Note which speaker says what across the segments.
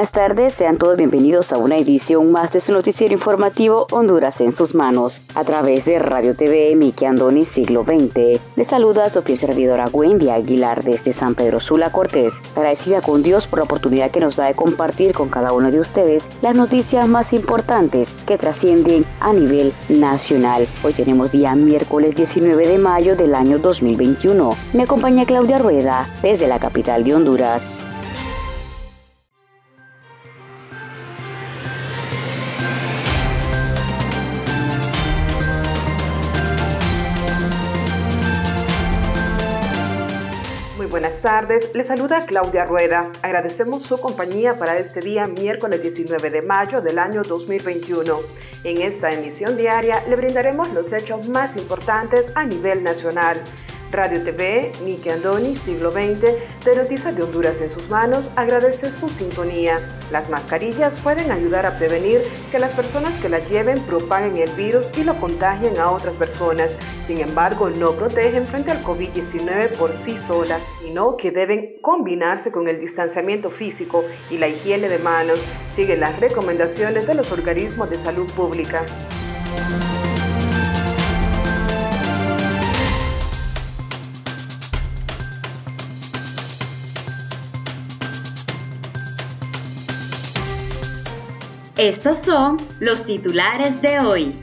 Speaker 1: Buenas tardes, sean todos bienvenidos a una edición más de su noticiero informativo Honduras en sus manos, a través de Radio TV Miki Andoni Siglo XX. Les saluda a Sofía servidora Wendy Aguilar desde San Pedro Sula Cortés, agradecida con Dios por la oportunidad que nos da de compartir con cada uno de ustedes las noticias más importantes que trascienden a nivel nacional. Hoy tenemos día miércoles 19 de mayo del año 2021. Me acompaña Claudia Rueda desde la capital de Honduras.
Speaker 2: Buenas tardes. Le saluda Claudia Rueda. Agradecemos su compañía para este día miércoles 19 de mayo del año 2021. En esta emisión diaria le brindaremos los hechos más importantes a nivel nacional. Radio TV, Miki Andoni, siglo XX, de Noticias de Honduras en sus manos, agradece su sintonía. Las mascarillas pueden ayudar a prevenir que las personas que las lleven propaguen el virus y lo contagien a otras personas. Sin embargo, no protegen frente al COVID-19 por sí solas, sino que deben combinarse con el distanciamiento físico y la higiene de manos. Siguen las recomendaciones de los organismos de salud pública.
Speaker 3: Estos son los titulares de hoy.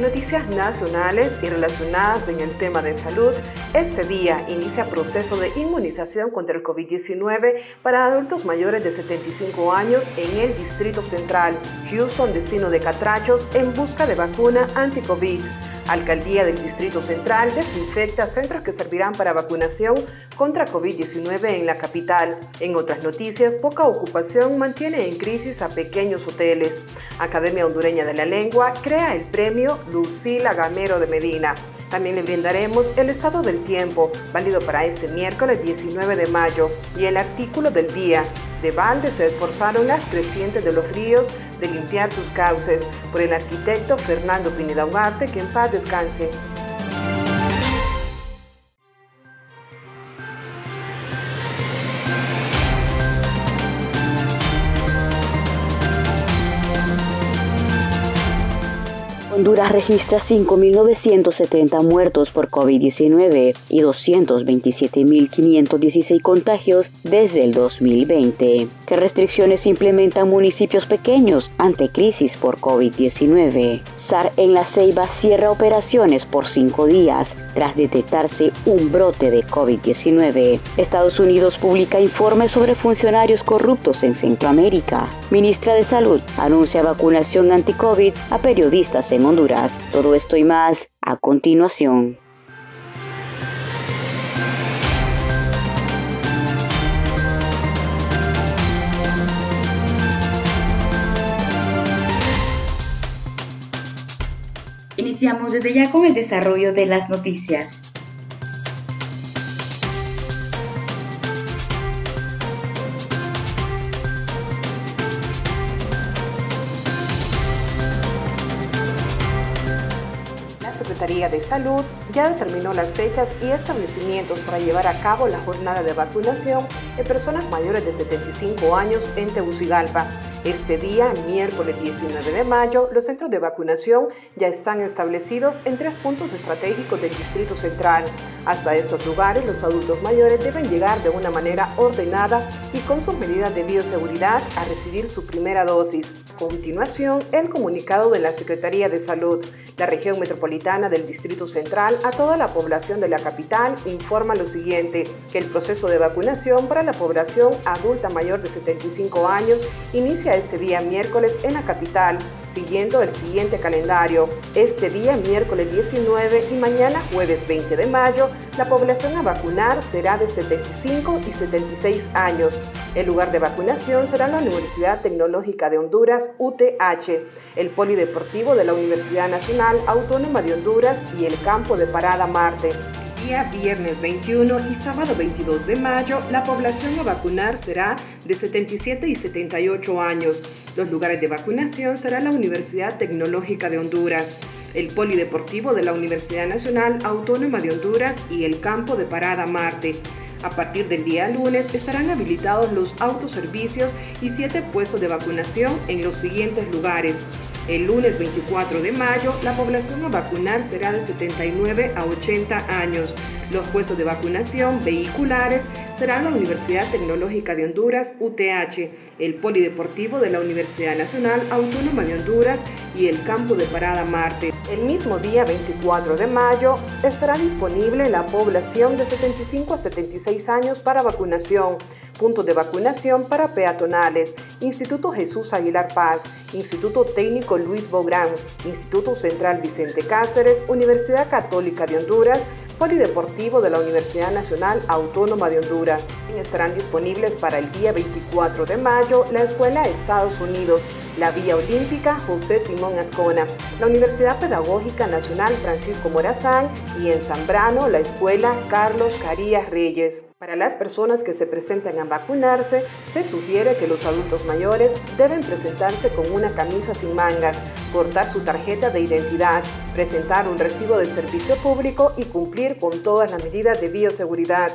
Speaker 2: Noticias nacionales y relacionadas en el tema de salud. Este día inicia proceso de inmunización contra el COVID-19 para adultos mayores de 75 años en el Distrito Central. Houston, destino de Catrachos, en busca de vacuna anti-COVID. Alcaldía del Distrito Central desinfecta centros que servirán para vacunación contra COVID-19 en la capital. En otras noticias, poca ocupación mantiene en crisis a pequeños hoteles. Academia Hondureña de la Lengua crea el premio Lucila Gamero de Medina. También le brindaremos el estado del tiempo, válido para este miércoles 19 de mayo, y el artículo del día. De balde se esforzaron las crecientes de los ríos de limpiar sus cauces por el arquitecto Fernando Pineda Ugarte, que en paz descanse.
Speaker 1: Honduras registra 5.970 muertos por COVID-19 y 227.516 contagios desde el 2020. ¿Qué restricciones implementan municipios pequeños ante crisis por COVID-19? SAR en La Ceiba cierra operaciones por cinco días tras detectarse un brote de COVID-19. Estados Unidos publica informes sobre funcionarios corruptos en Centroamérica. Ministra de Salud anuncia vacunación anti-COVID a periodistas en Honduras. Todo esto y más a continuación.
Speaker 4: Iniciamos desde ya con el desarrollo de las noticias.
Speaker 2: De Salud ya determinó las fechas y establecimientos para llevar a cabo la jornada de vacunación en personas mayores de 75 años en Tegucigalpa. Este día, miércoles 19 de mayo, los centros de vacunación ya están establecidos en tres puntos estratégicos del Distrito Central. Hasta estos lugares, los adultos mayores deben llegar de una manera ordenada y con sus medidas de bioseguridad a recibir su primera dosis. Continuación, el comunicado de la Secretaría de Salud. La región metropolitana del Distrito Central a toda la población de la capital informa lo siguiente, que el proceso de vacunación para la población adulta mayor de 75 años inicia este día miércoles en la capital siguiendo el siguiente calendario. Este día, miércoles 19 y mañana, jueves 20 de mayo, la población a vacunar será de 75 y 76 años. El lugar de vacunación será la Universidad Tecnológica de Honduras, UTH, el Polideportivo de la Universidad Nacional Autónoma de Honduras y el Campo de Parada Marte. Día viernes 21 y sábado 22 de mayo, la población a vacunar será de 77 y 78 años. Los lugares de vacunación serán la Universidad Tecnológica de Honduras, el Polideportivo de la Universidad Nacional Autónoma de Honduras y el Campo de Parada Marte. A partir del día lunes estarán habilitados los autoservicios y siete puestos de vacunación en los siguientes lugares. El lunes 24 de mayo, la población a vacunar será de 79 a 80 años. Los puestos de vacunación vehiculares serán la Universidad Tecnológica de Honduras, UTH, el Polideportivo de la Universidad Nacional Autónoma de Honduras y el Campo de Parada Marte. El mismo día 24 de mayo estará disponible la población de 75 a 76 años para vacunación puntos de vacunación para peatonales, Instituto Jesús Aguilar Paz, Instituto Técnico Luis Bográn, Instituto Central Vicente Cáceres, Universidad Católica de Honduras, Polideportivo de la Universidad Nacional Autónoma de Honduras. Estarán disponibles para el día 24 de mayo la Escuela Estados Unidos, la Vía Olímpica José Simón Ascona, la Universidad Pedagógica Nacional Francisco Morazán y en Zambrano la Escuela Carlos Carías Reyes. Para las personas que se presentan a vacunarse, se sugiere que los adultos mayores deben presentarse con una camisa sin mangas, portar su tarjeta de identidad, presentar un recibo de servicio público y cumplir con todas las medidas de bioseguridad.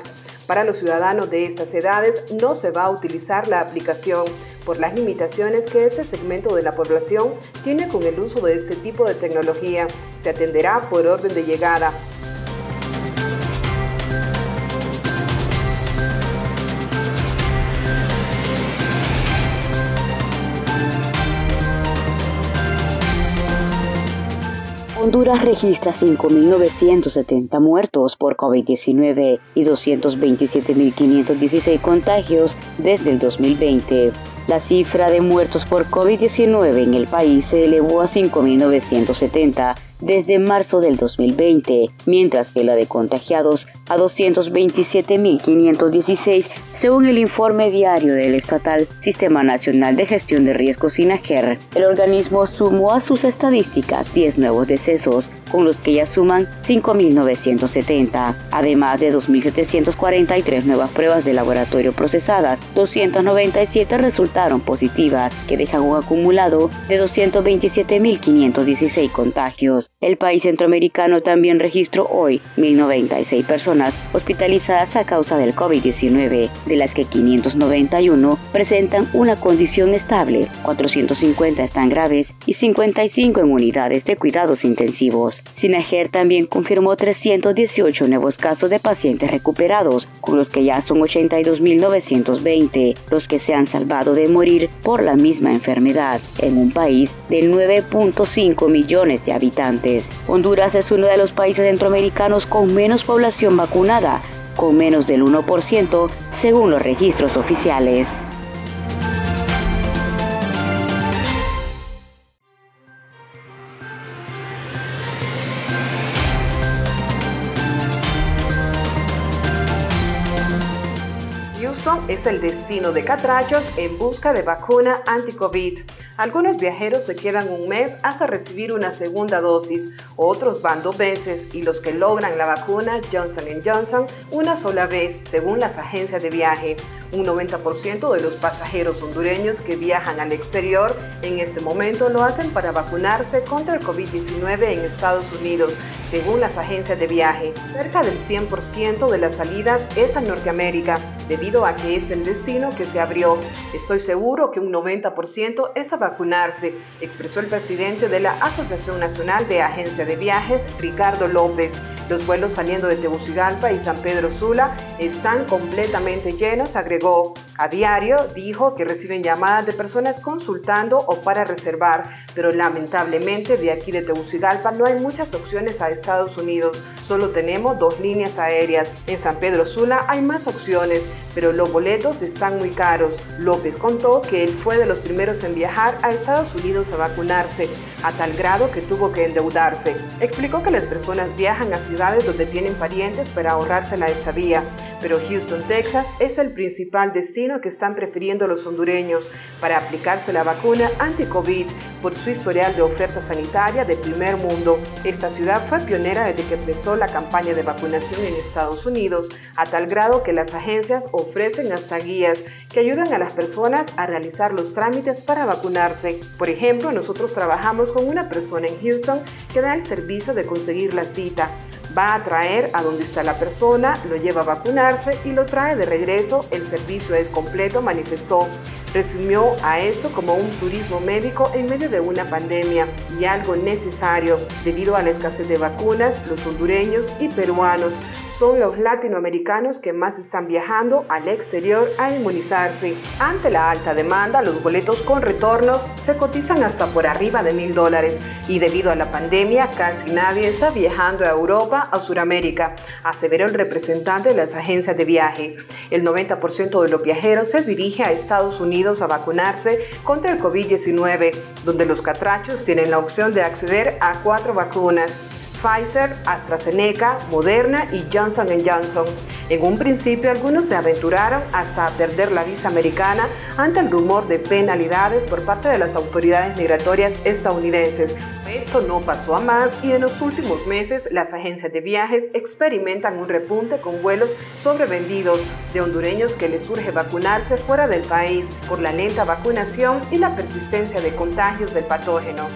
Speaker 2: Para los ciudadanos de estas edades no se va a utilizar la aplicación por las limitaciones que este segmento de la población tiene con el uso de este tipo de tecnología. Se atenderá por orden de llegada.
Speaker 1: Honduras registra 5.970 muertos por COVID-19 y 227.516 contagios desde el 2020. La cifra de muertos por COVID-19 en el país se elevó a 5.970 desde marzo del 2020, mientras que la de contagiados a 227.516, según el informe diario del estatal Sistema Nacional de Gestión de Riesgos SINAGER. El organismo sumó a sus estadísticas 10 nuevos decesos, con los que ya suman 5.970, además de 2.743 nuevas pruebas de laboratorio procesadas, 297 resultaron positivas, que dejan un acumulado de 227.516 contagios. El país centroamericano también registró hoy 1.096 personas hospitalizadas a causa del COVID-19, de las que 591 presentan una condición estable, 450 están graves y 55 en unidades de cuidados intensivos. Sinajer también confirmó 318 nuevos casos de pacientes recuperados, con los que ya son 82.920 los que se han salvado de morir por la misma enfermedad, en un país de 9.5 millones de habitantes. Honduras es uno de los países centroamericanos con menos población vacunada, con menos del 1% según los registros oficiales.
Speaker 2: Es el destino de catrachos en busca de vacuna anti-COVID. Algunos viajeros se quedan un mes hasta recibir una segunda dosis, otros van dos veces y los que logran la vacuna Johnson Johnson una sola vez, según las agencias de viaje. Un 90% de los pasajeros hondureños que viajan al exterior en este momento lo hacen para vacunarse contra el COVID-19 en Estados Unidos, según las agencias de viaje. Cerca del 100% de las salidas es a Norteamérica debido a que es el destino que se abrió. Estoy seguro que un 90% es a vacunarse, expresó el presidente de la Asociación Nacional de Agencia de Viajes, Ricardo López. Los vuelos saliendo de Tegucigalpa y San Pedro Sula están completamente llenos, agregó. A diario dijo que reciben llamadas de personas consultando o para reservar, pero lamentablemente de aquí de Tegucigalpa no hay muchas opciones a Estados Unidos. Solo tenemos dos líneas aéreas. En San Pedro Sula hay más opciones, pero los boletos están muy caros. López contó que él fue de los primeros en viajar a Estados Unidos a vacunarse, a tal grado que tuvo que endeudarse. Explicó que las personas viajan a ciudades donde tienen parientes para ahorrarse la estadía pero Houston, Texas es el principal destino que están prefiriendo los hondureños para aplicarse la vacuna anti-COVID por su historial de oferta sanitaria de primer mundo. Esta ciudad fue pionera desde que empezó la campaña de vacunación en Estados Unidos, a tal grado que las agencias ofrecen hasta guías que ayudan a las personas a realizar los trámites para vacunarse. Por ejemplo, nosotros trabajamos con una persona en Houston que da el servicio de conseguir la cita va a traer a donde está la persona, lo lleva a vacunarse y lo trae de regreso. El servicio es completo, manifestó. Resumió a esto como un turismo médico en medio de una pandemia y algo necesario debido a la escasez de vacunas. Los hondureños y peruanos son los latinoamericanos que más están viajando al exterior a inmunizarse. Ante la alta demanda, los boletos con retornos se cotizan hasta por arriba de mil dólares y debido a la pandemia casi nadie está viajando a Europa o Sudamérica, aseveró el representante de las agencias de viaje. El 90% de los viajeros se dirige a Estados Unidos a vacunarse contra el COVID-19, donde los catrachos tienen la opción de acceder a cuatro vacunas. Pfizer, AstraZeneca, Moderna y Johnson Johnson. En un principio algunos se aventuraron hasta perder la visa americana ante el rumor de penalidades por parte de las autoridades migratorias estadounidenses. Esto no pasó a más y en los últimos meses las agencias de viajes experimentan un repunte con vuelos sobrevendidos de hondureños que les urge vacunarse fuera del país por la lenta vacunación y la persistencia de contagios del patógeno.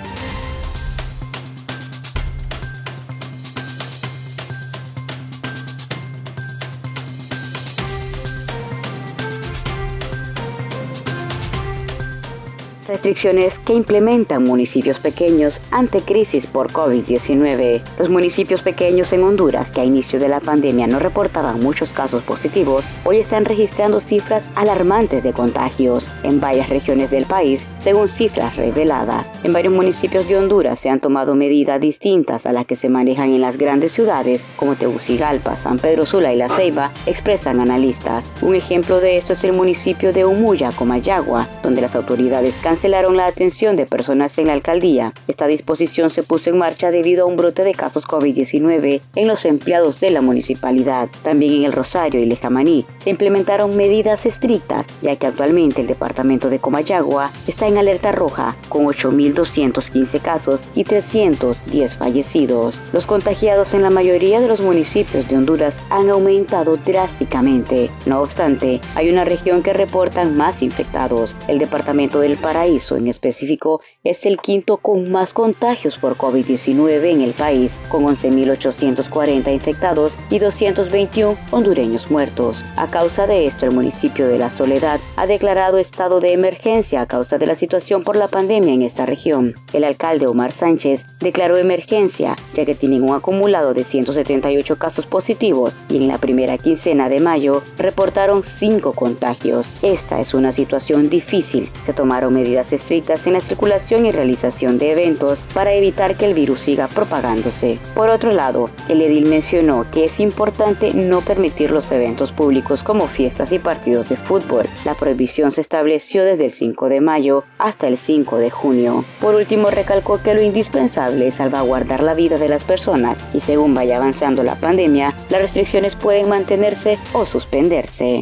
Speaker 1: Restricciones que implementan municipios pequeños ante crisis por COVID-19. Los municipios pequeños en Honduras, que a inicio de la pandemia no reportaban muchos casos positivos, hoy están registrando cifras alarmantes de contagios en varias regiones del país, según cifras reveladas. En varios municipios de Honduras se han tomado medidas distintas a las que se manejan en las grandes ciudades como Tegucigalpa, San Pedro Sula y La Ceiba, expresan analistas. Un ejemplo de esto es el municipio de Umuya, Comayagua, donde las autoridades cancelaron la atención de personas en la alcaldía. Esta disposición se puso en marcha debido a un brote de casos COVID-19 en los empleados de la municipalidad. También en el Rosario y Lejamaní se implementaron medidas estrictas, ya que actualmente el departamento de Comayagua está en alerta roja con 8.215 casos y 310 fallecidos. Los contagiados en la mayoría de los municipios de Honduras han aumentado drásticamente. No obstante, hay una región que reportan más infectados, el departamento del Paraíso en específico es el quinto con más contagios por COVID-19 en el país, con 11.840 infectados y 221 hondureños muertos. A causa de esto, el municipio de La Soledad ha declarado estado de emergencia a causa de la situación por la pandemia en esta región. El alcalde Omar Sánchez declaró emergencia, ya que tienen un acumulado de 178 casos positivos y en la primera quincena de mayo reportaron 5 contagios. Esta es una situación difícil. Se tomaron medidas estrictas en la circulación y realización de eventos para evitar que el virus siga propagándose. Por otro lado, el edil mencionó que es importante no permitir los eventos públicos como fiestas y partidos de fútbol. La prohibición se estableció desde el 5 de mayo hasta el 5 de junio. Por último, recalcó que lo indispensable es salvaguardar la vida de las personas y según vaya avanzando la pandemia, las restricciones pueden mantenerse o suspenderse.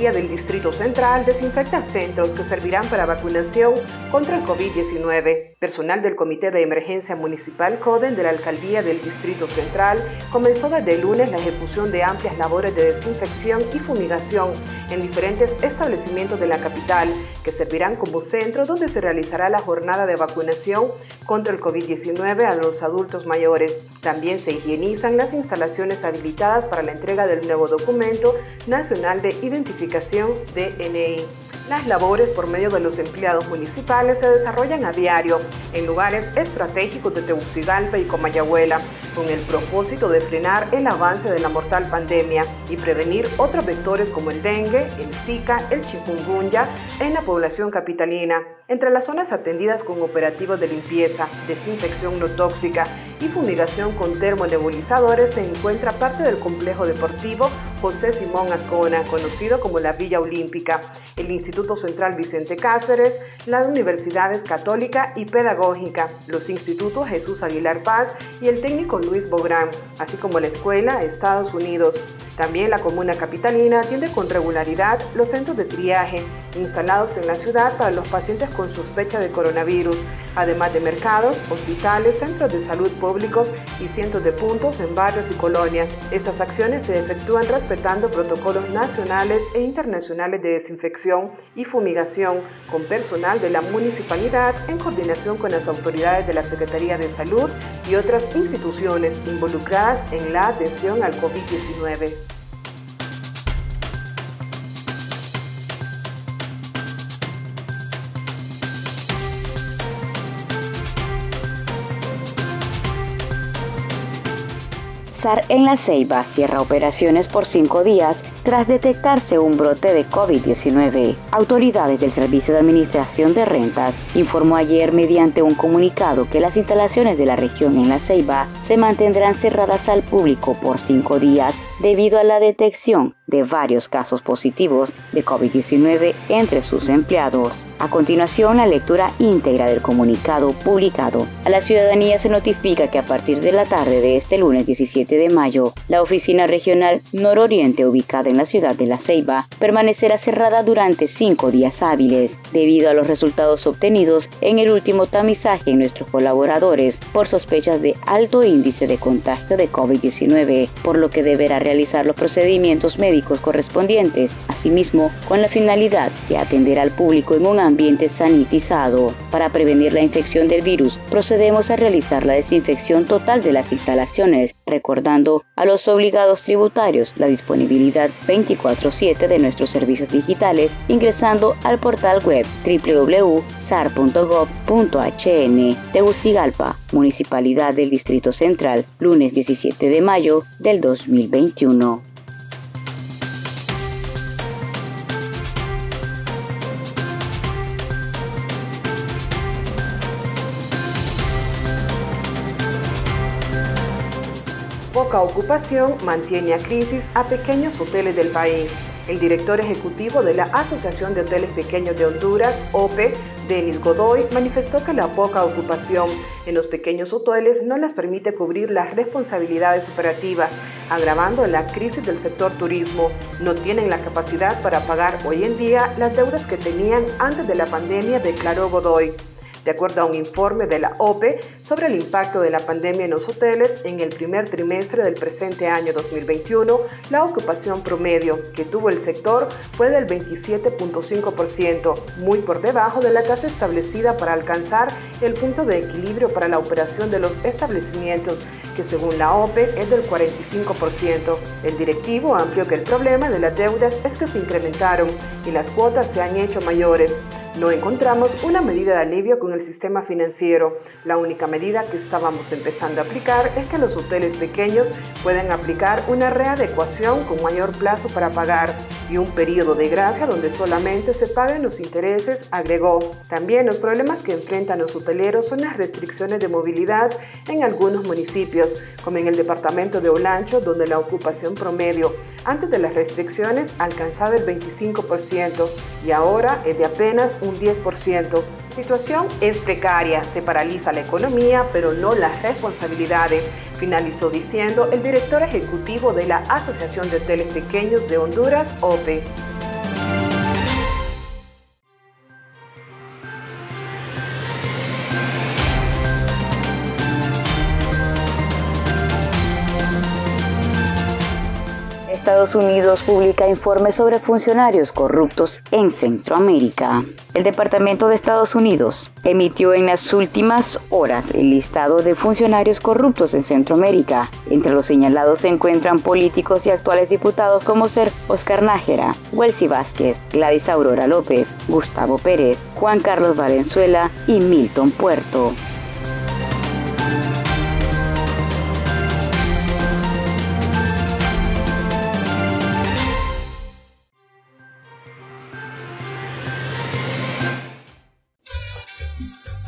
Speaker 2: Alcaldía del Distrito Central desinfecta centros que servirán para vacunación contra el COVID-19. Personal del Comité de Emergencia Municipal CODEN de la Alcaldía del Distrito Central comenzó desde el lunes la ejecución de amplias labores de desinfección y fumigación en diferentes establecimientos de la capital que servirán como centro donde se realizará la jornada de vacunación contra el COVID-19 a los adultos mayores. También se higienizan las instalaciones habilitadas para la entrega del nuevo documento nacional de identificación DNI. Las labores por medio de los empleados municipales se desarrollan a diario en lugares estratégicos de Tegucigalpa y Comayagüela, con el propósito de frenar el avance de la mortal pandemia y prevenir otros vectores como el dengue, el zika, el chikungunya en la población capitalina. Entre las zonas atendidas con operativos de limpieza, desinfección no tóxica y fumigación con termonebulizadores se encuentra parte del complejo deportivo José Simón Ascona, conocido como la Villa Olímpica, el Instituto Central Vicente Cáceres, las universidades católica y pedagógica, los institutos Jesús Aguilar Paz y el técnico Luis Bográn, así como la Escuela Estados Unidos. También la comuna capitalina atiende con regularidad los centros de triaje instalados en la ciudad para los pacientes con sospecha de coronavirus, además de mercados, hospitales, centros de salud públicos y cientos de puntos en barrios y colonias. Estas acciones se efectúan respetando protocolos nacionales e internacionales de desinfección y fumigación con personal de la municipalidad en coordinación con las autoridades de la Secretaría de Salud y otras instituciones involucradas en la atención al COVID-19.
Speaker 1: En La Ceiba cierra operaciones por cinco días tras detectarse un brote de COVID-19. Autoridades del Servicio de Administración de Rentas informó ayer mediante un comunicado que las instalaciones de la región en La Ceiba se mantendrán cerradas al público por cinco días debido a la detección de varios casos positivos de COVID-19 entre sus empleados. A continuación, la lectura íntegra del comunicado publicado. A la ciudadanía se notifica que a partir de la tarde de este lunes 17 de mayo, la oficina regional nororiente ubicada en la ciudad de La Ceiba permanecerá cerrada durante cinco días hábiles, debido a los resultados obtenidos en el último tamizaje en nuestros colaboradores por sospechas de alto índice de contagio de COVID-19, por lo que deberá realizar los procedimientos médicos correspondientes, asimismo con la finalidad de atender al público en un ambiente sanitizado. Para prevenir la infección del virus, procedemos a realizar la desinfección total de las instalaciones, recordando a los obligados tributarios la disponibilidad 24/7 de nuestros servicios digitales ingresando al portal web www.sar.gov.hn. Tegucigalpa, Municipalidad del Distrito Central, lunes 17 de mayo del 2021.
Speaker 2: Poca ocupación mantiene a crisis a pequeños hoteles del país. El director ejecutivo de la Asociación de Hoteles Pequeños de Honduras, OPE, Denis Godoy, manifestó que la poca ocupación en los pequeños hoteles no les permite cubrir las responsabilidades operativas, agravando la crisis del sector turismo. No tienen la capacidad para pagar hoy en día las deudas que tenían antes de la pandemia, declaró Godoy. De acuerdo a un informe de la OPE sobre el impacto de la pandemia en los hoteles, en el primer trimestre del presente año 2021, la ocupación promedio que tuvo el sector fue del 27.5%, muy por debajo de la tasa establecida para alcanzar el punto de equilibrio para la operación de los establecimientos que según la OPE es del 45%. El directivo amplió que el problema de las deudas es que se incrementaron y las cuotas se han hecho mayores. No encontramos una medida de alivio con el sistema financiero. La única medida que estábamos empezando a aplicar es que los hoteles pequeños pueden aplicar una readecuación con mayor plazo para pagar y un periodo de gracia donde solamente se paguen los intereses, agregó. También los problemas que enfrentan los hoteleros son las restricciones de movilidad en algunos municipios, como en el departamento de Olancho, donde la ocupación promedio antes de las restricciones alcanzaba el 25% y ahora es de apenas un 10%. La situación es precaria, se paraliza la economía, pero no las responsabilidades, finalizó diciendo el director ejecutivo de la Asociación de Hoteles Pequeños de Honduras, OPE.
Speaker 1: Estados Unidos publica informe sobre funcionarios corruptos en Centroamérica. El Departamento de Estados Unidos emitió en las últimas horas el listado de funcionarios corruptos en Centroamérica. Entre los señalados se encuentran políticos y actuales diputados como ser Oscar Nájera, Welsi Vázquez, Gladys Aurora López, Gustavo Pérez, Juan Carlos Valenzuela y Milton Puerto.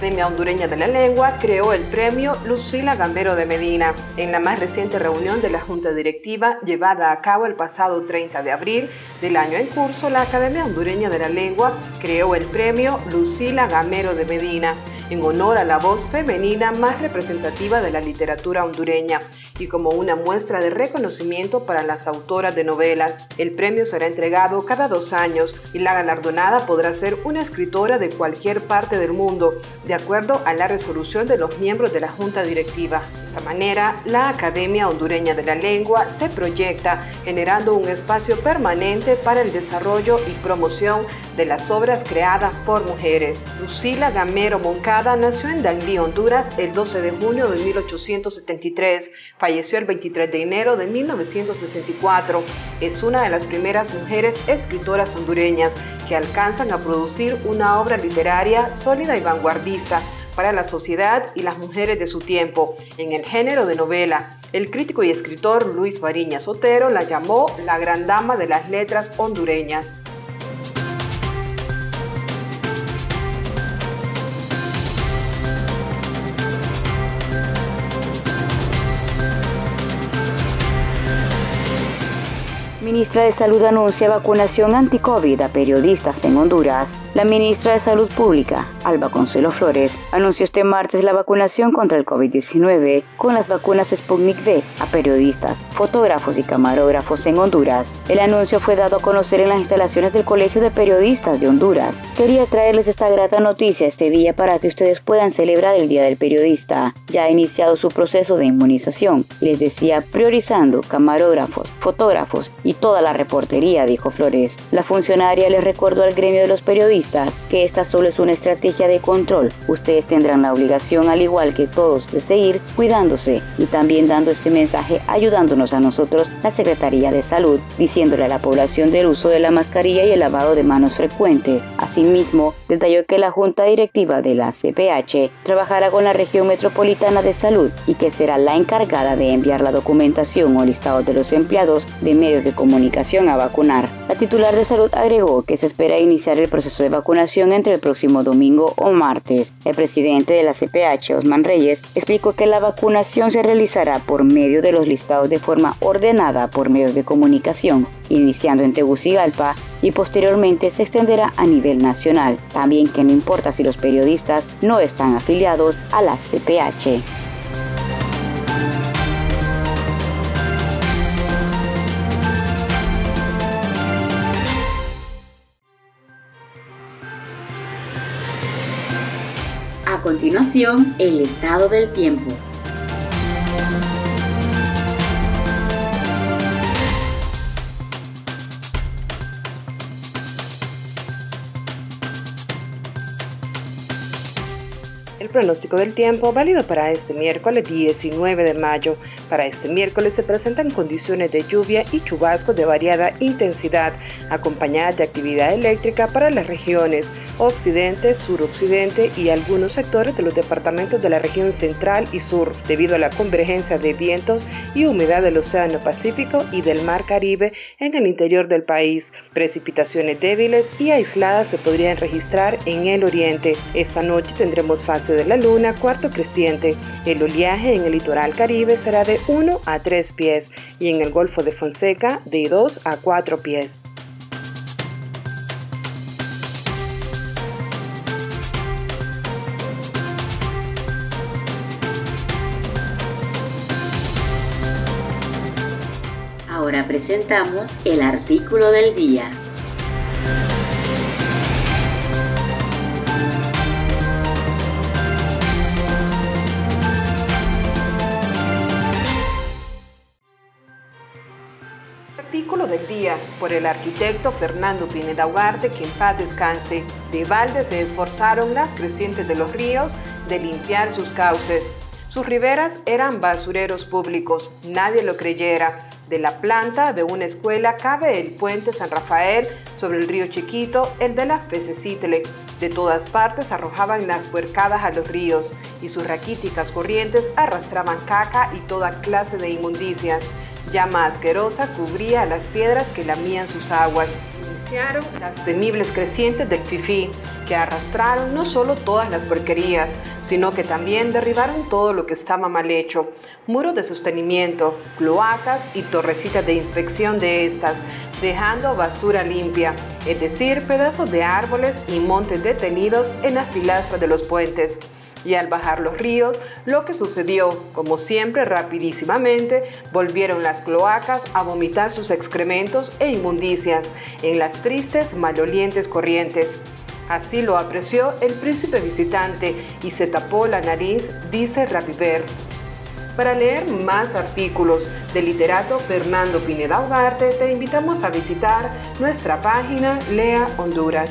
Speaker 2: Academia Hondureña de la Lengua creó el premio Lucila Gambero de Medina. En la más reciente reunión de la Junta Directiva llevada a cabo el pasado 30 de abril del año en curso, la Academia Hondureña de la Lengua creó el premio Lucila Gamero de Medina en honor a la voz femenina más representativa de la literatura hondureña y como una muestra de reconocimiento para las autoras de novelas. El premio será entregado cada dos años y la galardonada podrá ser una escritora de cualquier parte del mundo, de acuerdo a la resolución de los miembros de la Junta Directiva. De esta manera, la Academia Hondureña de la Lengua se proyecta generando un espacio permanente para el desarrollo y promoción de las obras creadas por mujeres. Lucila Gamero Moncada nació en Danlí, Honduras, el 12 de junio de 1873. Falleció el 23 de enero de 1964. Es una de las primeras mujeres escritoras hondureñas que alcanzan a producir una obra literaria sólida y vanguardista para la sociedad y las mujeres de su tiempo en el género de novela. El crítico y escritor Luis Bariña Sotero la llamó la gran dama de las letras hondureñas.
Speaker 1: Ministra de Salud anuncia vacunación anti-COVID a periodistas en Honduras. La ministra de Salud Pública, Alba Consuelo Flores, anunció este martes la vacunación contra el COVID-19 con las vacunas Sputnik V a periodistas, fotógrafos y camarógrafos en Honduras. El anuncio fue dado a conocer en las instalaciones del Colegio de Periodistas de Honduras. Quería traerles esta grata noticia este día para que ustedes puedan celebrar el Día del Periodista. Ya ha iniciado su proceso de inmunización, les decía, priorizando camarógrafos, fotógrafos y toda la reportería, dijo Flores. La funcionaria le recordó al gremio de los periodistas que esta solo es una estrategia de control. Ustedes tendrán la obligación, al igual que todos, de seguir cuidándose y también dando ese mensaje ayudándonos a nosotros, la Secretaría de Salud, diciéndole a la población del uso de la mascarilla y el lavado de manos frecuente. Asimismo, detalló que la Junta Directiva de la CPH trabajará con la región metropolitana de salud y que será la encargada de enviar la documentación o listado de los empleados de medios de comunicación a vacunar. La titular de salud agregó que se espera iniciar el proceso de vacunación entre el próximo domingo o martes. El presidente de la CPH, Osman Reyes, explicó que la vacunación se realizará por medio de los listados de forma ordenada por medios de comunicación, iniciando en Tegucigalpa y posteriormente se extenderá a nivel nacional. También que no importa si los periodistas no están afiliados a la CPH.
Speaker 3: Continuación, el estado del tiempo.
Speaker 2: El pronóstico del tiempo válido para este miércoles 19 de mayo. Para este miércoles se presentan condiciones de lluvia y chubascos de variada intensidad, acompañadas de actividad eléctrica para las regiones occidente, suroccidente y algunos sectores de los departamentos de la región central y sur, debido a la convergencia de vientos y humedad del Océano Pacífico y del Mar Caribe en el interior del país. Precipitaciones débiles y aisladas se podrían registrar en el oriente. Esta noche tendremos fase de la luna, cuarto creciente. El oleaje en el litoral caribe será de 1 a 3 pies y en el Golfo de Fonseca de 2 a 4 pies.
Speaker 3: Presentamos el artículo del día.
Speaker 2: Artículo del día por el arquitecto Fernando Pineda Ugarte, que en paz descanse. De balde se esforzaron las crecientes de los ríos de limpiar sus cauces. Sus riberas eran basureros públicos, nadie lo creyera de la planta de una escuela cabe el puente San Rafael sobre el río Chiquito, el de las Pececítele. De todas partes arrojaban las puercadas a los ríos y sus raquíticas corrientes arrastraban caca y toda clase de inmundicias. Llama asquerosa cubría las piedras que lamían sus aguas. Iniciaron las temibles crecientes del Fifí, arrastraron no solo todas las porquerías, sino que también derribaron todo lo que estaba mal hecho, muros de sostenimiento, cloacas y torrecitas de inspección de estas, dejando basura limpia, es decir, pedazos de árboles y montes detenidos en las pilastras de los puentes. Y al bajar los ríos, lo que sucedió, como siempre rapidísimamente, volvieron las cloacas a vomitar sus excrementos e inmundicias en las tristes, malolientes corrientes. Así lo apreció el príncipe visitante y se tapó la nariz, dice Rapiver. Para leer más artículos del literato Fernando Pineda Ugarte, te invitamos a visitar nuestra página Lea Honduras.